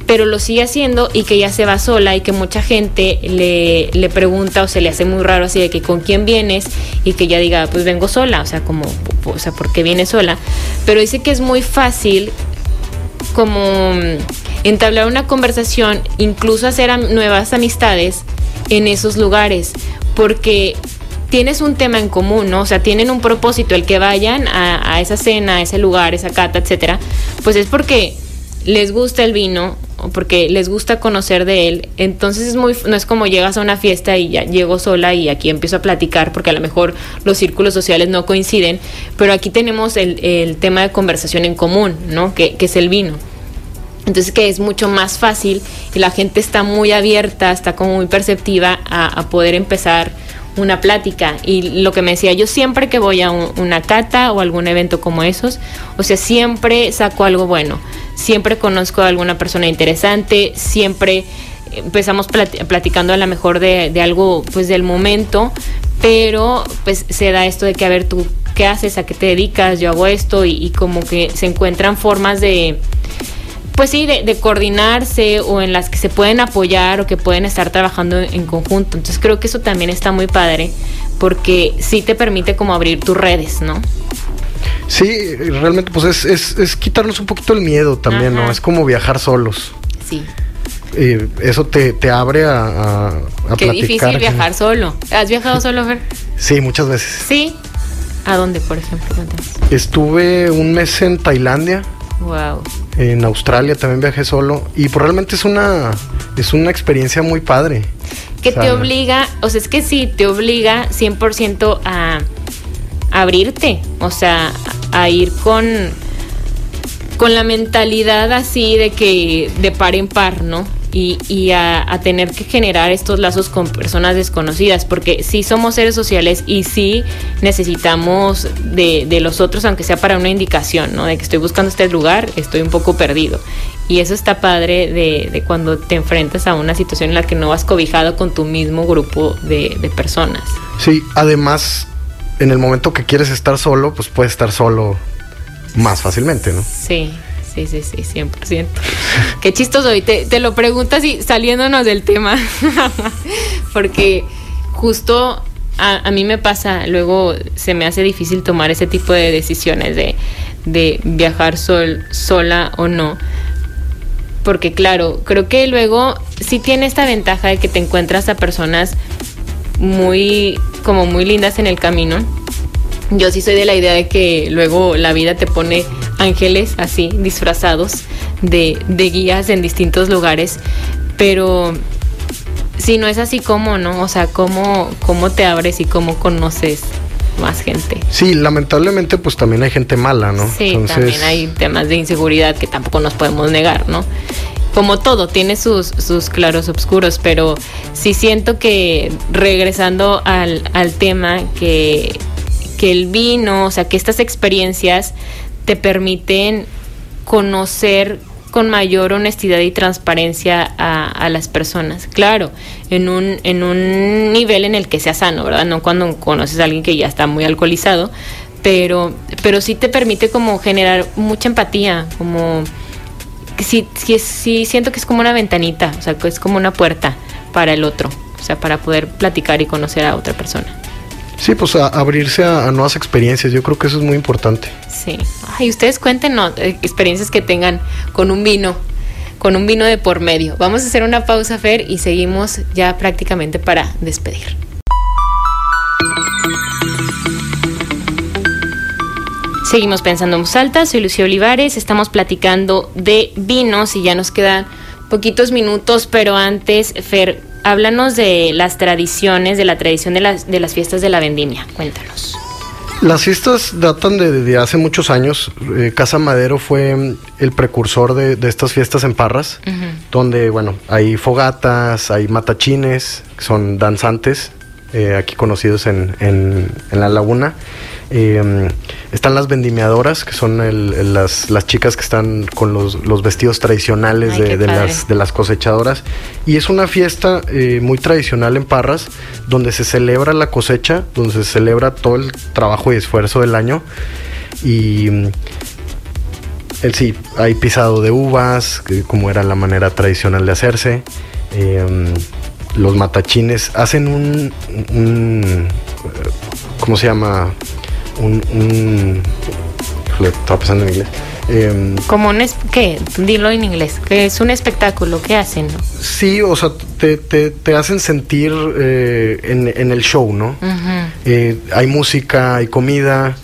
A: pero lo sigue haciendo y que ya se va sola y que mucha gente le, le, pregunta o se le hace muy raro así de que con quién vienes y que ya diga, pues vengo sola, o sea, como, o sea, ¿por qué viene sola? Pero dice que es muy fácil como entablar una conversación, incluso hacer nuevas amistades en esos lugares, porque tienes un tema en común, ¿no? O sea, tienen un propósito, el que vayan a, esa cena, a ese lugar, esa cata, etcétera, pues es porque les gusta el vino o porque les gusta conocer de él. Entonces es muy, no es como llegas a una fiesta y ya llego sola y aquí empiezo a platicar porque a lo mejor los círculos sociales no coinciden, pero aquí tenemos el, tema de conversación en común, ¿no? Que, es el vino. Entonces que es mucho más fácil y la gente está muy abierta, está como muy perceptiva a, poder empezar una plática. Y lo que me decía yo siempre que voy a una cata o algún evento como esos o sea siempre saco algo bueno siempre conozco a alguna persona interesante siempre empezamos platicando a lo mejor de, algo pues del momento pero pues se da esto de que a ver tú qué haces a qué te dedicas yo hago esto y como que se encuentran formas de pues sí, de, coordinarse o en las que se pueden apoyar o que pueden estar trabajando en, conjunto. Entonces creo que eso también está muy padre porque sí te permite como abrir tus redes, ¿no?
D: Sí, realmente pues es, es, quitarnos un poquito el miedo también, ¿no? Es como viajar solos.
A: Sí.
D: Eh, eso te, te abre a, a,
A: Qué difícil viajar solo. ¿Has viajado solo, Fer?
D: Sí, muchas veces.
A: Sí. ¿A dónde, por ejemplo?
D: Estuve un mes en Tailandia.
A: Wow.
D: En Australia también viajé solo y pues realmente es una es una experiencia muy padre.
A: Que te obliga, o sea, es que sí, te obliga 100% a, abrirte, o sea, a ir con con la mentalidad así de que de par en par, ¿no? Y, a, tener que generar estos lazos con personas desconocidas, porque sí somos seres sociales y sí necesitamos de, de, los otros, aunque sea para una indicación, ¿no? De que estoy buscando este lugar, estoy un poco perdido. Y eso está padre de, de cuando te enfrentas a una situación en la que no vas cobijado con tu mismo grupo de, de personas.
D: Sí, además, en el momento que quieres estar solo, pues puedes estar solo más fácilmente, ¿no?
A: Sí. Sí, sí, sí, 100%. Qué chistoso. Y te, te lo preguntas y saliéndonos del tema. [laughs] Porque justo a, mí me pasa, luego se me hace difícil tomar ese tipo de decisiones de, de viajar sol, sola o no. Porque claro, creo que luego sí tiene esta ventaja de que te encuentras a personas muy, como muy lindas en el camino. Yo sí soy de la idea de que luego la vida te pone ángeles así, disfrazados de, guías en distintos lugares, pero si no es así, ¿cómo no? O sea, ¿cómo, cómo te abres y cómo conoces más gente?
D: Sí, lamentablemente pues también hay gente mala, ¿no?
A: Sí, también hay temas de inseguridad que tampoco nos podemos negar, ¿no? Como todo, tiene sus, sus claros oscuros, pero sí siento que regresando al, al tema, que, que el vino, o sea, que estas experiencias te permiten conocer con mayor honestidad y transparencia a, las personas. Claro, en un, en un nivel en el que sea sano, ¿verdad? No cuando conoces a alguien que ya está muy alcoholizado, pero, pero sí te permite como generar mucha empatía, como sí, sí, sí siento que es como una ventanita, o sea, que es como una puerta para el otro, o sea, para poder platicar y conocer a otra persona.
D: Sí, pues abrirse a, nuevas experiencias, yo creo que eso es muy importante.
A: Sí. Ay, ustedes cuéntenos eh, experiencias que tengan con un vino, con un vino de por medio. Vamos a hacer una pausa, Fer, y seguimos ya prácticamente para despedir. Seguimos pensando en voz soy Lucía Olivares, estamos platicando de vinos y ya nos quedan poquitos minutos, pero antes, Fer, háblanos de las tradiciones, de la tradición de las, de las fiestas de la vendimia. Cuéntanos.
D: Las fiestas datan de, hace muchos años. Eh, Casa Madero fue el precursor de, estas fiestas en Parras, donde, bueno, hay fogatas, hay matachines, que son danzantes, eh, aquí conocidos en, en, en la laguna. Eh, están las vendimiadoras, que son las, las, chicas que están con los, vestidos tradicionales de, las, de las cosechadoras. Y es una fiesta eh, muy tradicional en Parras, donde se celebra la cosecha, donde se celebra todo el trabajo y esfuerzo del año. Y mm, el, sí, hay pisado de uvas, como era la manera tradicional de hacerse. Eh, los matachines hacen un, un ¿cómo se llama? Un, un estaba pensando en inglés.
A: Em, Como un, ¿qué? Dilo en inglés, que es un espectáculo, ¿qué hacen? No?
D: Sí, o sea, te, te, hacen sentir eh, en, en, el show, ¿no? Eh, hay música, hay comida,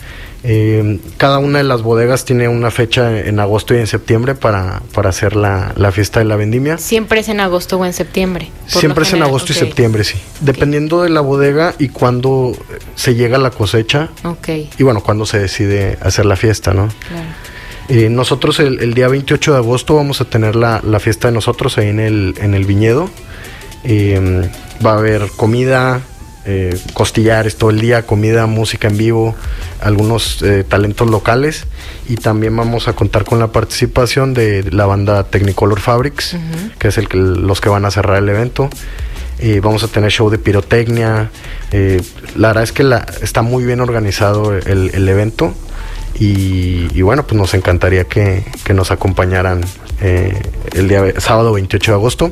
D: eh, cada una de las bodegas tiene una fecha en agosto y en septiembre para, para hacer la, fiesta de la vendimia.
A: ¿Siempre es en agosto o en septiembre?
D: Siempre es en agosto y septiembre, sí. Dependiendo de la bodega y cuando se llega la cosecha.
A: Ok.
D: Y bueno, cuando se decide hacer la fiesta, ¿no? Claro. Eh, nosotros el, día 28 de agosto vamos a tener la, fiesta de nosotros ahí en el, en el viñedo. Eh, va a haber comida, eh, costillares todo el día, comida, música en vivo, algunos eh, talentos locales y también vamos a contar con la participación de la banda Technicolor Fabrics, que es el que, los que van a cerrar el evento. vamos a tener show de pirotecnia. Eh, la verdad es que la, está muy bien organizado el, evento y, bueno, pues nos encantaría que, que nos acompañaran el día sábado 28 de agosto.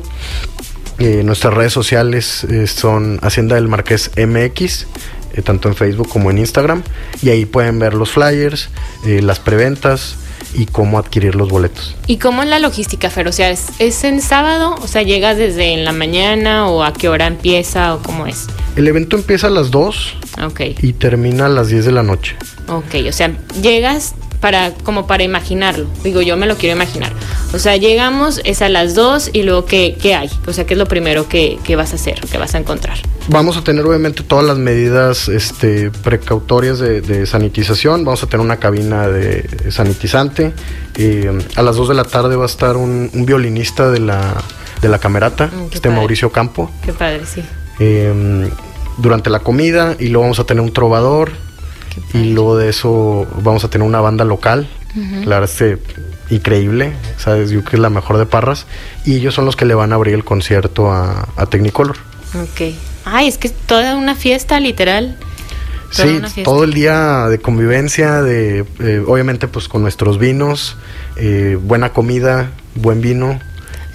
D: Eh, nuestras redes sociales eh, son Hacienda del Marqués MX, eh, tanto en Facebook como en Instagram. Y ahí pueden ver los flyers, las preventas y cómo adquirir los boletos.
A: ¿Y cómo es la logística, Fer? O sea, ¿es, en sábado? O sea, ¿llegas desde en la mañana o a qué hora empieza o cómo es?
D: El evento empieza a las 2 y termina a las 10 de la noche.
A: Ok, o sea, llegas para como para imaginarlo. Digo, yo me lo quiero imaginar. O sea, llegamos, es a las 2 y luego, ¿qué, ¿qué, hay? O sea, ¿qué es lo primero que, vas a hacer, que vas a encontrar?
D: Vamos a tener obviamente todas las medidas este, precautorias de, sanitización. Vamos a tener una cabina de sanitizante. Eh, a las 2 de la tarde va a estar un, violinista de la, de la camerata,
A: Mm,
D: este
A: padre.
D: Mauricio Campo.
A: Qué padre, sí.
D: eh, durante la comida y luego vamos a tener un trovador. Y luego de eso vamos a tener una banda local. La verdad es que increíble, sabes, yo creo que es la mejor de Parras y ellos son los que le van a abrir el concierto a, a Technicolor.
A: Ok. Ay, es que es toda una fiesta, literal. Toda
D: Sí,
A: fiesta.
D: todo el día de convivencia, de eh, obviamente pues con nuestros vinos, eh, buena comida, buen vino.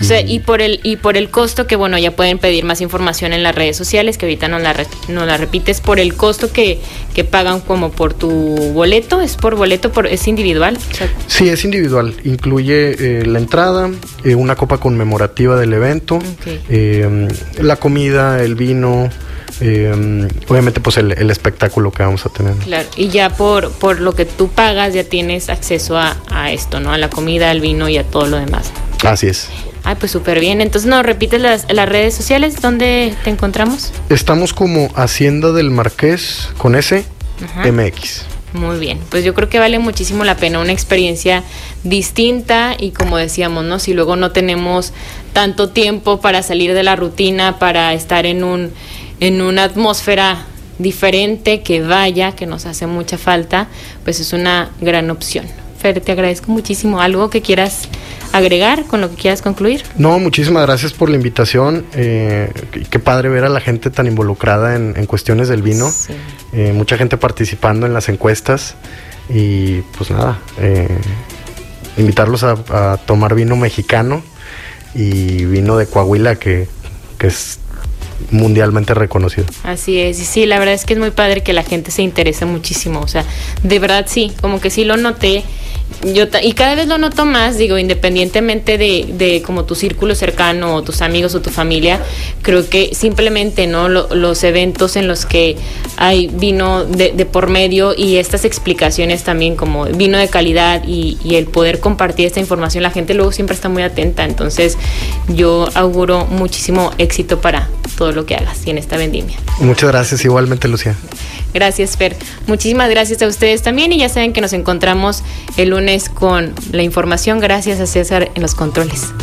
A: O sea, y por el y por el costo que bueno, ya pueden pedir más información en las redes sociales, que ahorita nos la, re- nos la repites, por el costo que, que pagan como por tu boleto, es por boleto, por es individual. O sea,
D: Sí, es individual. Incluye eh, la entrada, eh, una copa conmemorativa del evento, eh, la comida, el vino, eh, obviamente pues el, el espectáculo que vamos a tener.
A: claro, y ya por, por lo que tú pagas ya tienes acceso a, a esto, ¿no? A la comida, al vino y a todo lo demás.
D: Así es.
A: Ay, pues súper bien. Entonces, ¿nos repites las, las redes sociales? ¿Dónde te encontramos?
D: Estamos como Hacienda del Marqués con S
A: Ajá.
D: MX.
A: Muy bien, pues yo creo que vale muchísimo la pena una experiencia distinta y como decíamos, ¿no? Si luego no tenemos tanto tiempo para salir de la rutina, para estar en un en una atmósfera diferente que vaya, que nos hace mucha falta, pues es una gran opción. Fer, te agradezco muchísimo. ¿Algo que quieras agregar con lo que quieras concluir?
D: No, muchísimas gracias por la invitación. Eh, qué- padre ver a la gente tan involucrada en, en cuestiones del vino.
A: Sí.
D: Eh, mucha gente participando en las encuestas. Y pues nada, eh, invitarlos a, a tomar vino mexicano y vino de Coahuila que, que es mundialmente reconocido.
A: Así es, y sí, la verdad es que es muy padre que la gente se interese muchísimo, o sea, de verdad sí, como que sí lo noté, yo y cada vez lo noto más, digo, independientemente de, de como tu círculo cercano o tus amigos o tu familia, creo que simplemente, ¿no? Lo- los eventos en los que hay vino de, de por medio y estas explicaciones también como vino de calidad y, y el poder compartir esta información, la gente luego siempre está muy atenta, entonces yo auguro muchísimo éxito para todo lo que hagas y en esta vendimia.
D: Muchas gracias igualmente, Lucía.
A: Gracias, Fer. Muchísimas gracias a ustedes también y ya saben que nos encontramos el lunes con la información. Gracias a César en los controles.